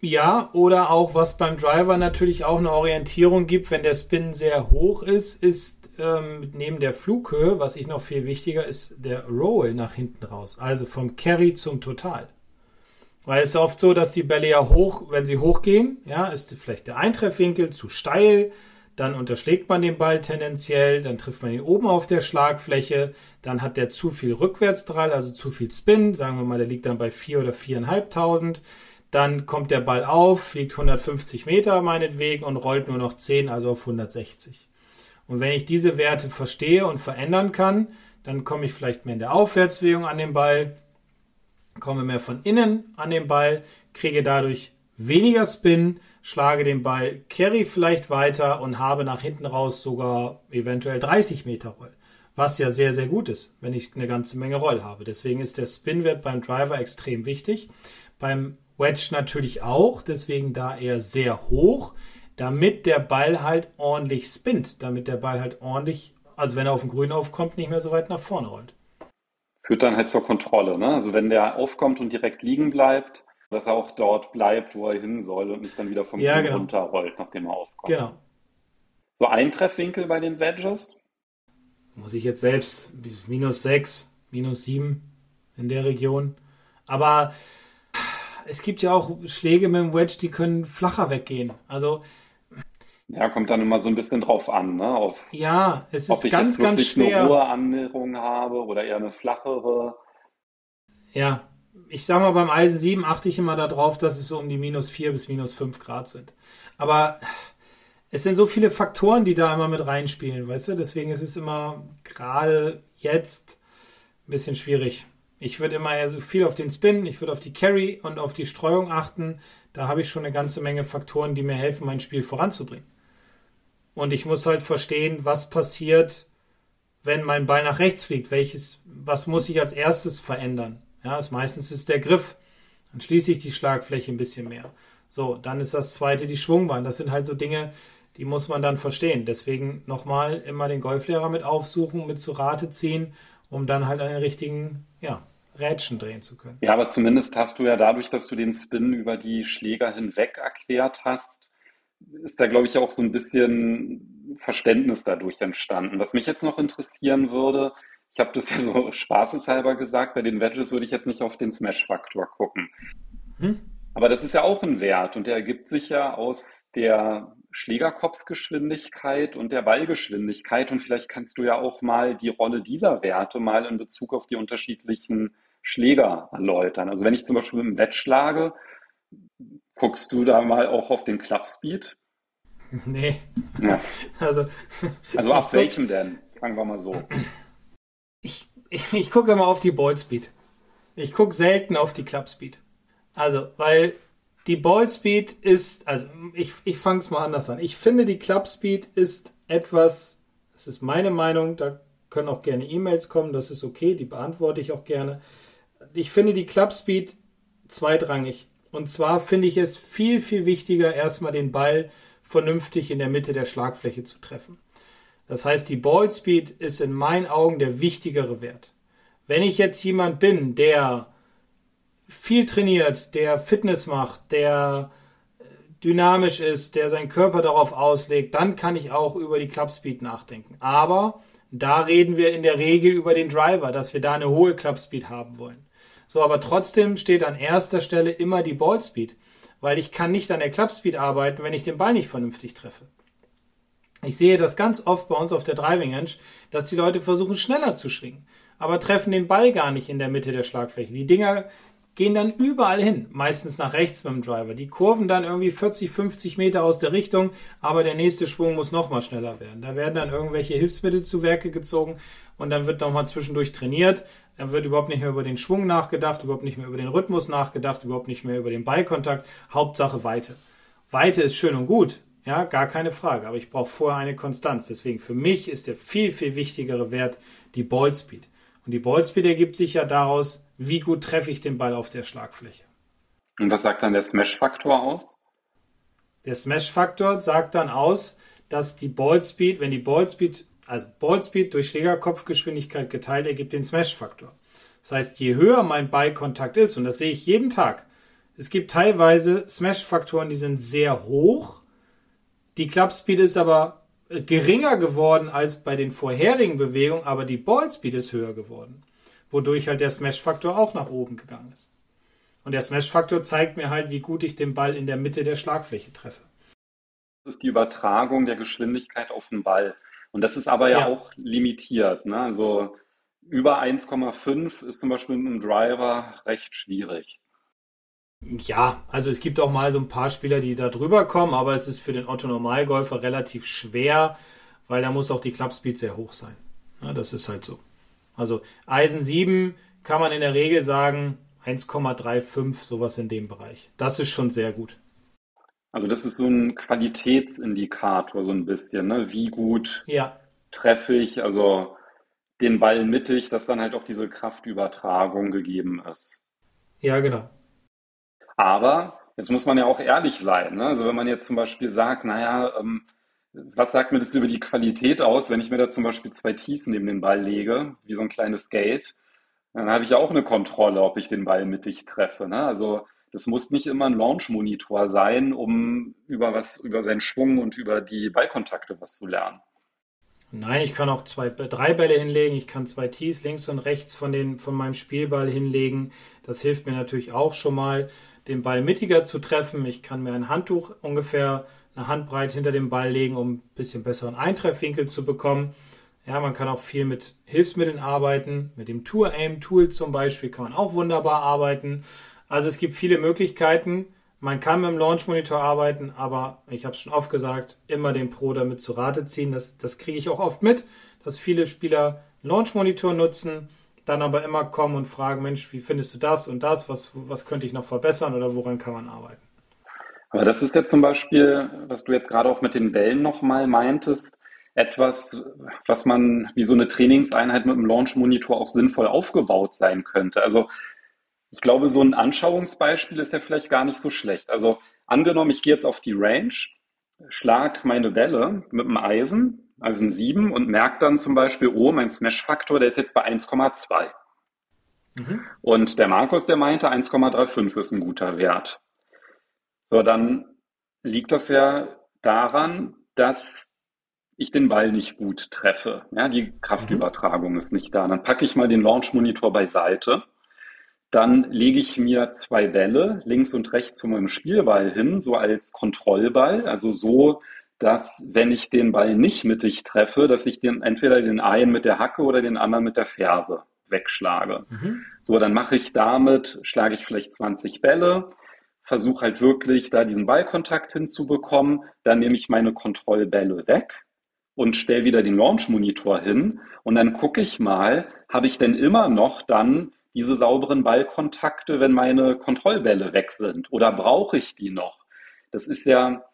S3: Ja, oder auch was beim Driver natürlich auch eine Orientierung gibt, wenn der Spin sehr hoch ist, ist ähm, neben der Flughöhe, was ich noch viel wichtiger ist, der Roll nach hinten raus. Also vom Carry zum Total. Weil es ist oft so, dass die Bälle ja hoch, wenn sie hochgehen, ja, ist vielleicht der Eintreffwinkel zu steil, dann unterschlägt man den Ball tendenziell, dann trifft man ihn oben auf der Schlagfläche, dann hat der zu viel Rückwärtsdrall, also zu viel Spin, sagen wir mal, der liegt dann bei vier oder viereinhalbtausend dann kommt der Ball auf, fliegt 150 Meter meinetwegen und rollt nur noch 10, also auf 160. Und wenn ich diese Werte verstehe und verändern kann, dann komme ich vielleicht mehr in der Aufwärtsbewegung an den Ball, komme mehr von innen an den Ball, kriege dadurch weniger Spin, schlage den Ball, carry vielleicht weiter und habe nach hinten raus sogar eventuell 30 Meter Roll. Was ja sehr, sehr gut ist, wenn ich eine ganze Menge Roll habe. Deswegen ist der Spinwert beim Driver extrem wichtig. Beim Wedge natürlich auch, deswegen da eher sehr hoch, damit der Ball halt ordentlich spinnt, damit der Ball halt ordentlich, also wenn er auf den Grün aufkommt, nicht mehr so weit nach vorne rollt.
S2: Führt dann halt zur Kontrolle, ne? Also wenn der aufkommt und direkt liegen bleibt, dass er auch dort bleibt, wo er hin soll und nicht dann wieder vom
S3: ja, genau.
S2: runterrollt, nachdem er aufkommt.
S3: Genau.
S2: So Eintreffwinkel bei den Wedges?
S3: Muss ich jetzt selbst minus 6, minus 7 in der Region. Aber es gibt ja auch Schläge mit dem Wedge, die können flacher weggehen. Also
S2: ja, kommt dann immer so ein bisschen drauf an, ne? Auf,
S3: ja, es ist ganz, ganz schwer.
S2: eine hohe Annäherung habe oder eher eine flachere.
S3: Ja, ich sag mal, beim Eisen 7 achte ich immer darauf, dass es so um die minus 4 bis minus 5 Grad sind. Aber es sind so viele Faktoren, die da immer mit reinspielen, weißt du? Deswegen ist es immer gerade jetzt ein bisschen schwierig. Ich würde immer eher so viel auf den Spin, ich würde auf die Carry und auf die Streuung achten. Da habe ich schon eine ganze Menge Faktoren, die mir helfen, mein Spiel voranzubringen. Und ich muss halt verstehen, was passiert, wenn mein Ball nach rechts fliegt. Welches, was muss ich als erstes verändern? Ja, ist meistens ist der Griff. Dann schließe ich die Schlagfläche ein bisschen mehr. So, dann ist das zweite die Schwungbahn. Das sind halt so Dinge, die muss man dann verstehen. Deswegen nochmal immer den Golflehrer mit aufsuchen, mit zu Rate ziehen um dann halt den richtigen ja, Rädchen drehen zu können.
S2: Ja, aber zumindest hast du ja dadurch, dass du den Spin über die Schläger hinweg erklärt hast, ist da, glaube ich, auch so ein bisschen Verständnis dadurch entstanden. Was mich jetzt noch interessieren würde, ich habe das ja so spaßeshalber gesagt, bei den Wedges würde ich jetzt nicht auf den Smash-Faktor gucken. Hm? Aber das ist ja auch ein Wert und der ergibt sich ja aus der Schlägerkopfgeschwindigkeit und der Ballgeschwindigkeit. Und vielleicht kannst du ja auch mal die Rolle dieser Werte mal in Bezug auf die unterschiedlichen Schläger erläutern. Also wenn ich zum Beispiel mit dem Wett schlage, guckst du da mal auch auf den Clubspeed?
S3: Nee. Ja. Also,
S2: also ab welchem denn? Fangen wir mal so.
S3: Ich, ich, ich gucke immer auf die Ballspeed. Ich gucke selten auf die Clubspeed. Also, weil die Ballspeed ist, also ich, ich fange es mal anders an. Ich finde, die Clubspeed ist etwas, das ist meine Meinung, da können auch gerne E-Mails kommen, das ist okay, die beantworte ich auch gerne. Ich finde die Clubspeed zweitrangig. Und zwar finde ich es viel, viel wichtiger, erstmal den Ball vernünftig in der Mitte der Schlagfläche zu treffen. Das heißt, die Ballspeed ist in meinen Augen der wichtigere Wert. Wenn ich jetzt jemand bin, der viel trainiert, der Fitness macht, der dynamisch ist, der seinen Körper darauf auslegt, dann kann ich auch über die Clubspeed nachdenken. Aber da reden wir in der Regel über den Driver, dass wir da eine hohe Clubspeed haben wollen. So, aber trotzdem steht an erster Stelle immer die Ballspeed, weil ich kann nicht an der Clubspeed arbeiten, wenn ich den Ball nicht vernünftig treffe. Ich sehe das ganz oft bei uns auf der Driving Range, dass die Leute versuchen schneller zu schwingen, aber treffen den Ball gar nicht in der Mitte der Schlagfläche. Die Dinger gehen dann überall hin, meistens nach rechts mit dem Driver. Die kurven dann irgendwie 40, 50 Meter aus der Richtung, aber der nächste Schwung muss nochmal schneller werden. Da werden dann irgendwelche Hilfsmittel zu Werke gezogen und dann wird nochmal zwischendurch trainiert. Dann wird überhaupt nicht mehr über den Schwung nachgedacht, überhaupt nicht mehr über den Rhythmus nachgedacht, überhaupt nicht mehr über den Ballkontakt. Hauptsache Weite. Weite ist schön und gut, ja, gar keine Frage, aber ich brauche vorher eine Konstanz. Deswegen für mich ist der viel, viel wichtigere Wert die Ballspeed. Und die Ballspeed ergibt sich ja daraus, wie gut treffe ich den Ball auf der Schlagfläche.
S2: Und was sagt dann der Smash-Faktor aus?
S3: Der Smash-Faktor sagt dann aus, dass die Ballspeed, wenn die Ballspeed, also Ballspeed durch Schlägerkopfgeschwindigkeit geteilt, ergibt den Smash-Faktor. Das heißt, je höher mein Ballkontakt ist, und das sehe ich jeden Tag, es gibt teilweise Smash-Faktoren, die sind sehr hoch. Die Clubspeed ist aber geringer geworden als bei den vorherigen Bewegungen, aber die Ballspeed ist höher geworden, wodurch halt der Smash-Faktor auch nach oben gegangen ist. Und der Smash-Faktor zeigt mir halt, wie gut ich den Ball in der Mitte der Schlagfläche treffe.
S2: Das ist die Übertragung der Geschwindigkeit auf den Ball. Und das ist aber ja, ja. auch limitiert. Ne? Also über 1,5 ist zum Beispiel mit einem Driver recht schwierig.
S3: Ja, also es gibt auch mal so ein paar Spieler, die da drüber kommen, aber es ist für den Otto Normalgolfer relativ schwer, weil da muss auch die Clubspeed sehr hoch sein. Ja, das ist halt so. Also Eisen 7 kann man in der Regel sagen 1,35, sowas in dem Bereich. Das ist schon sehr gut.
S2: Also das ist so ein Qualitätsindikator so ein bisschen, ne? wie gut
S3: ja.
S2: treffe ich, also den Ball mittig, dass dann halt auch diese Kraftübertragung gegeben ist.
S3: Ja, genau.
S2: Aber jetzt muss man ja auch ehrlich sein. Ne? Also wenn man jetzt zum Beispiel sagt, naja, ähm, was sagt mir das über die Qualität aus, wenn ich mir da zum Beispiel zwei Tees neben den Ball lege, wie so ein kleines Gate, dann habe ich auch eine Kontrolle, ob ich den Ball mittig treffe. Ne? Also das muss nicht immer ein Launch-Monitor sein, um über was, über seinen Schwung und über die Ballkontakte was zu lernen.
S3: Nein, ich kann auch zwei, drei Bälle hinlegen. Ich kann zwei Tees links und rechts von, den, von meinem Spielball hinlegen. Das hilft mir natürlich auch schon mal den Ball mittiger zu treffen. Ich kann mir ein Handtuch ungefähr eine Handbreit hinter dem Ball legen, um ein bisschen besseren Eintreffwinkel zu bekommen. Ja, man kann auch viel mit Hilfsmitteln arbeiten. Mit dem Tour Aim Tool zum Beispiel kann man auch wunderbar arbeiten. Also es gibt viele Möglichkeiten. Man kann mit dem Launch Monitor arbeiten, aber ich habe es schon oft gesagt, immer den Pro damit zu Rate ziehen. Das, das kriege ich auch oft mit, dass viele Spieler Launch Monitor nutzen dann aber immer kommen und fragen, Mensch, wie findest du das und das? Was, was könnte ich noch verbessern oder woran kann man arbeiten?
S2: Aber das ist ja zum Beispiel, was du jetzt gerade auch mit den Bällen nochmal meintest, etwas, was man wie so eine Trainingseinheit mit einem Launch-Monitor auch sinnvoll aufgebaut sein könnte. Also ich glaube, so ein Anschauungsbeispiel ist ja vielleicht gar nicht so schlecht. Also angenommen, ich gehe jetzt auf die Range, schlag meine Bälle mit dem Eisen also ein 7 und merkt dann zum Beispiel, oh, mein Smash-Faktor, der ist jetzt bei 1,2. Mhm. Und der Markus, der meinte, 1,35 ist ein guter Wert. So, dann liegt das ja daran, dass ich den Ball nicht gut treffe. Ja, die Kraftübertragung mhm. ist nicht da. Dann packe ich mal den Launch-Monitor beiseite. Dann lege ich mir zwei Bälle links und rechts zu meinem Spielball hin, so als Kontrollball, also so, dass wenn ich den Ball nicht mittig treffe, dass ich den entweder den einen mit der Hacke oder den anderen mit der Ferse wegschlage. Mhm. So, dann mache ich damit, schlage ich vielleicht 20 Bälle, versuche halt wirklich da diesen Ballkontakt hinzubekommen, dann nehme ich meine Kontrollbälle weg und stelle wieder den Launch-Monitor hin und dann gucke ich mal, habe ich denn immer noch dann diese sauberen Ballkontakte, wenn meine Kontrollbälle weg sind oder brauche ich die noch? Das ist ja,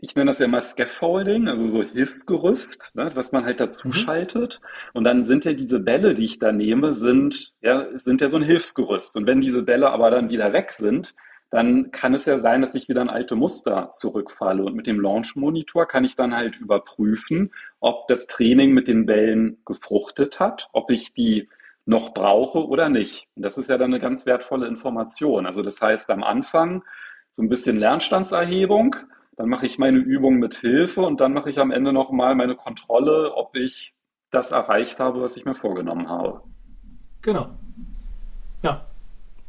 S2: ich nenne das ja mal Scaffolding, also so Hilfsgerüst, ne, was man halt dazu mhm. schaltet. Und dann sind ja diese Bälle, die ich da nehme, sind ja, sind ja so ein Hilfsgerüst. Und wenn diese Bälle aber dann wieder weg sind, dann kann es ja sein, dass ich wieder ein alte Muster zurückfalle. Und mit dem Launch-Monitor kann ich dann halt überprüfen, ob das Training mit den Bällen gefruchtet hat, ob ich die noch brauche oder nicht. Und das ist ja dann eine ganz wertvolle Information. Also das heißt, am Anfang so ein bisschen Lernstandserhebung. Dann mache ich meine Übung mit Hilfe und dann mache ich am Ende nochmal meine Kontrolle, ob ich das erreicht habe, was ich mir vorgenommen habe.
S3: Genau. Ja,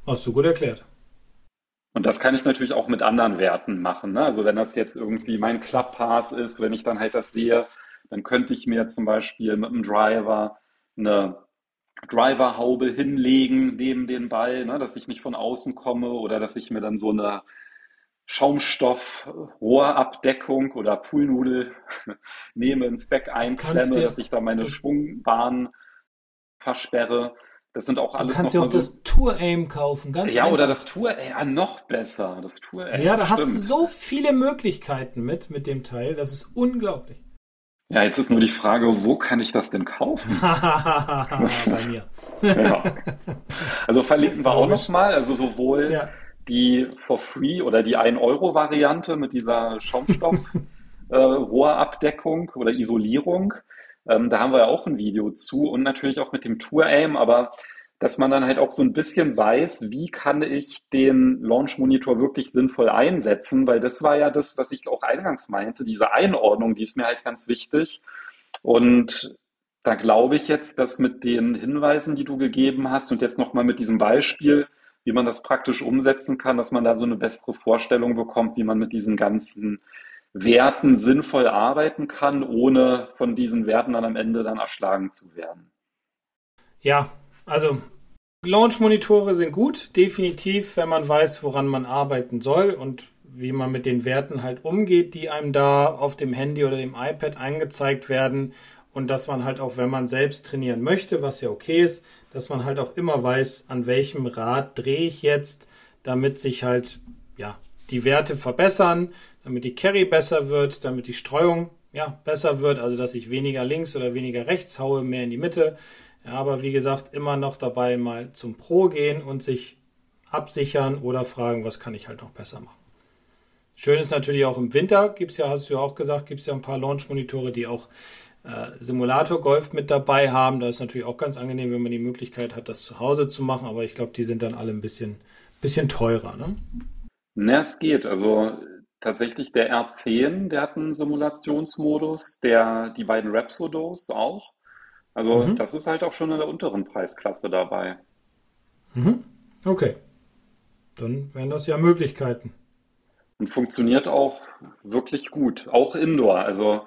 S3: hast du gut erklärt.
S2: Und das kann ich natürlich auch mit anderen Werten machen. Ne? Also wenn das jetzt irgendwie mein Club Pass ist, wenn ich dann halt das sehe, dann könnte ich mir zum Beispiel mit dem Driver eine Driverhaube hinlegen neben den Ball, ne, dass ich nicht von außen komme oder dass ich mir dann so eine Schaumstoff-Rohrabdeckung oder Poolnudel nehme, ins Back einklemme, dass ich da meine Schwungbahn versperre. Das sind auch alles.
S3: Du kannst ja auch das Tour Aim kaufen, ganz
S2: Ja,
S3: einfach.
S2: oder das Tour Aim, ja, noch besser. Das Tour Aim.
S3: Ja, da hast du so viele Möglichkeiten mit, mit dem Teil. Das ist unglaublich.
S2: Ja, jetzt ist nur die Frage, wo kann ich das denn kaufen?
S3: Bei mir.
S2: ja. Also verlinken wir auch nochmal, also sowohl
S3: Ja.
S2: Die for free oder die 1-Euro-Variante mit dieser Schaumstoff-Rohrabdeckung oder Isolierung. Ähm, da haben wir ja auch ein Video zu und natürlich auch mit dem Tour-Aim, aber dass man dann halt auch so ein bisschen weiß, wie kann ich den Launch-Monitor wirklich sinnvoll einsetzen, weil das war ja das, was ich auch eingangs meinte, diese Einordnung, die ist mir halt ganz wichtig. Und da glaube ich jetzt, dass mit den Hinweisen, die du gegeben hast und jetzt nochmal mit diesem Beispiel, wie man das praktisch umsetzen kann, dass man da so eine bessere Vorstellung bekommt, wie man mit diesen ganzen Werten sinnvoll arbeiten kann, ohne von diesen Werten dann am Ende dann erschlagen zu werden.
S3: Ja, also Launch-Monitore sind gut, definitiv, wenn man weiß, woran man arbeiten soll und wie man mit den Werten halt umgeht, die einem da auf dem Handy oder dem iPad angezeigt werden und dass man halt auch, wenn man selbst trainieren möchte, was ja okay ist, dass man halt auch immer weiß, an welchem Rad drehe ich jetzt, damit sich halt ja die Werte verbessern, damit die Carry besser wird, damit die Streuung ja besser wird, also dass ich weniger links oder weniger rechts haue, mehr in die Mitte. Ja, aber wie gesagt, immer noch dabei mal zum Pro gehen und sich absichern oder fragen, was kann ich halt noch besser machen. Schön ist natürlich auch im Winter, gibt es ja, hast du ja auch gesagt, gibt es ja ein paar Launch-Monitore, die auch Simulator-Golf mit dabei haben. Da ist natürlich auch ganz angenehm, wenn man die Möglichkeit hat, das zu Hause zu machen, aber ich glaube, die sind dann alle ein bisschen, bisschen teurer. Ne?
S2: Na, es geht. Also tatsächlich der R10, der hat einen Simulationsmodus, der die beiden Rapsodos auch. Also
S3: Mhm.
S2: das ist halt auch schon in der unteren Preisklasse dabei.
S3: Mhm. Okay. Dann wären das ja Möglichkeiten.
S2: Und funktioniert auch wirklich gut, auch Indoor. Also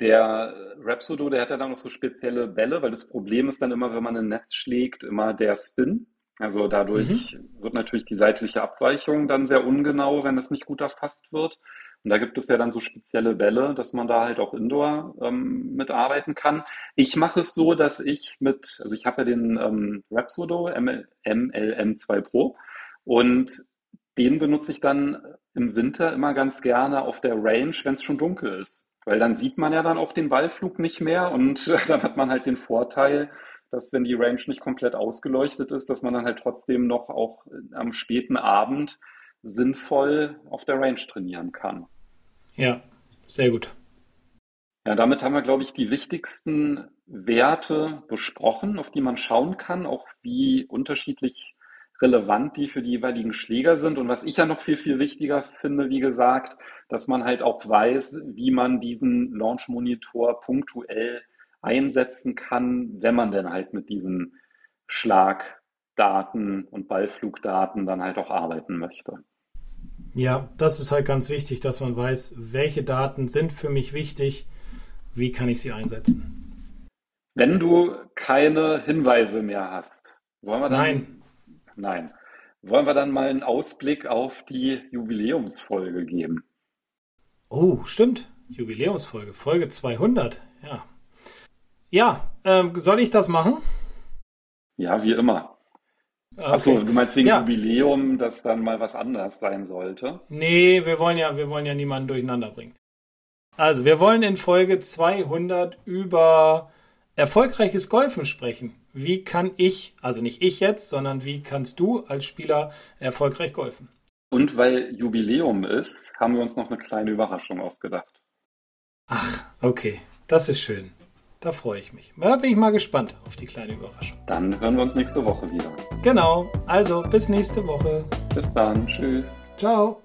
S2: der Rapsodo, der hat ja dann noch so spezielle Bälle, weil das Problem ist dann immer, wenn man ein Netz schlägt, immer der Spin. Also dadurch wird natürlich die seitliche Abweichung dann sehr ungenau, wenn es nicht gut erfasst wird. Und da gibt es ja dann so spezielle Bälle, dass man da halt auch Indoor ähm, mitarbeiten kann. Ich mache es so, dass ich mit, also ich habe ja den ähm, Rapsodo ML, MLM2 Pro und den benutze ich dann im Winter immer ganz gerne auf der Range, wenn es schon dunkel ist. Weil dann sieht man ja dann auch den Ballflug nicht mehr und dann hat man halt den Vorteil, dass wenn die Range nicht komplett ausgeleuchtet ist, dass man dann halt trotzdem noch auch am späten Abend sinnvoll auf der Range trainieren kann.
S3: Ja, sehr gut.
S2: Ja, damit haben wir, glaube ich, die wichtigsten Werte besprochen, auf die man schauen kann, auch wie unterschiedlich relevant die für die jeweiligen Schläger sind. Und was ich ja noch viel, viel wichtiger finde, wie gesagt, dass man halt auch weiß, wie man diesen Launch Monitor punktuell einsetzen kann, wenn man denn halt mit diesen Schlagdaten und Ballflugdaten dann halt auch arbeiten möchte.
S3: Ja, das ist halt ganz wichtig, dass man weiß, welche Daten sind für mich wichtig, wie kann ich sie einsetzen.
S2: Wenn du keine Hinweise mehr hast, wollen wir dann
S3: Nein.
S2: Nein. Wollen wir dann mal einen Ausblick auf die Jubiläumsfolge geben?
S3: Oh, stimmt. Jubiläumsfolge, Folge 200. Ja. Ja, ähm, soll ich das machen?
S2: Ja, wie immer.
S3: Okay.
S2: Achso, du meinst wegen
S3: Ja.
S2: Jubiläum, dass dann mal was anders sein sollte?
S3: Nee, wir wollen ja, wir wollen ja niemanden durcheinander bringen. Also, wir wollen in Folge 200 über erfolgreiches Golfen sprechen. Wie kann ich, also nicht ich jetzt, sondern wie kannst du als Spieler erfolgreich golfen?
S2: Und weil Jubiläum ist, haben wir uns noch eine kleine Überraschung ausgedacht.
S3: Ach, okay, das ist schön. Da freue ich mich. Da bin ich mal gespannt auf die kleine Überraschung.
S2: Dann hören wir uns nächste Woche wieder.
S3: Genau, also bis nächste Woche.
S2: Bis dann. Tschüss.
S3: Ciao.